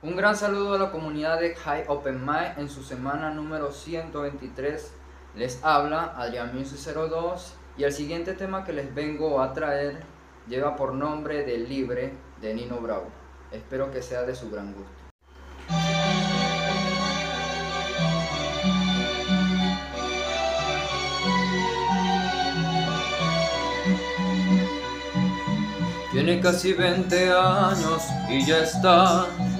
Un gran saludo a la comunidad de High Open Mind en su semana número 123. Les habla Adrián Music 02 y el siguiente tema que les vengo a traer lleva por nombre de Libre de Nino Bravo. Espero que sea de su gran gusto. Tiene casi 20 años y ya está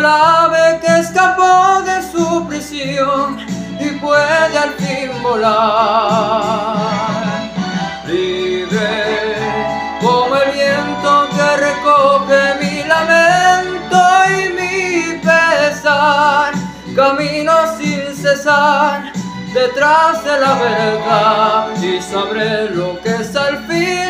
El ave que escapó de su prisión y puede al fin volar. Libre como el viento que recoge mi lamento y mi pesar, camino sin cesar detrás de la verdad y sabré lo que es al fin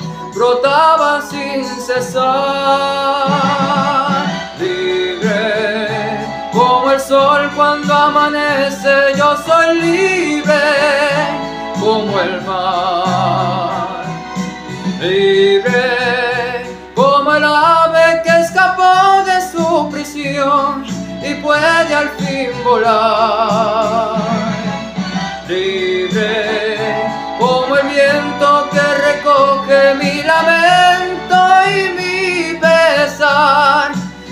brotaban sin cesar. Libre como el sol cuando amanece, yo soy libre como el mar. Libre como el ave que escapó de su prisión y puede al fin volar.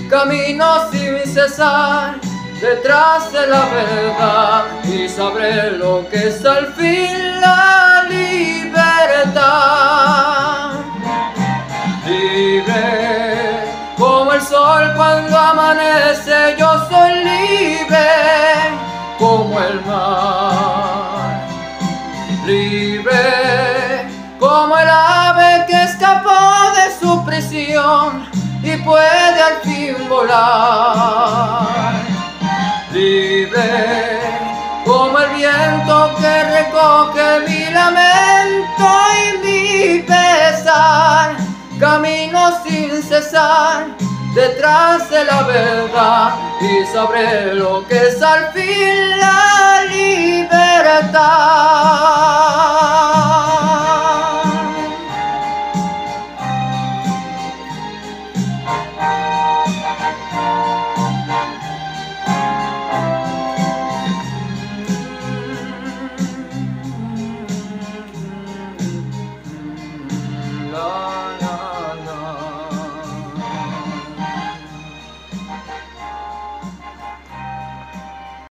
Camino sin cesar detrás de la verdad y sabré lo que es al fin la libertad. Libre como el sol cuando amanece, yo soy libre como el mar. Libre como el ave que escapó de su prisión y puede al fin volar. Libre como el viento que recoge mi lamento y mi pesar, camino sin cesar detrás de la verdad y sabré lo que es al fin la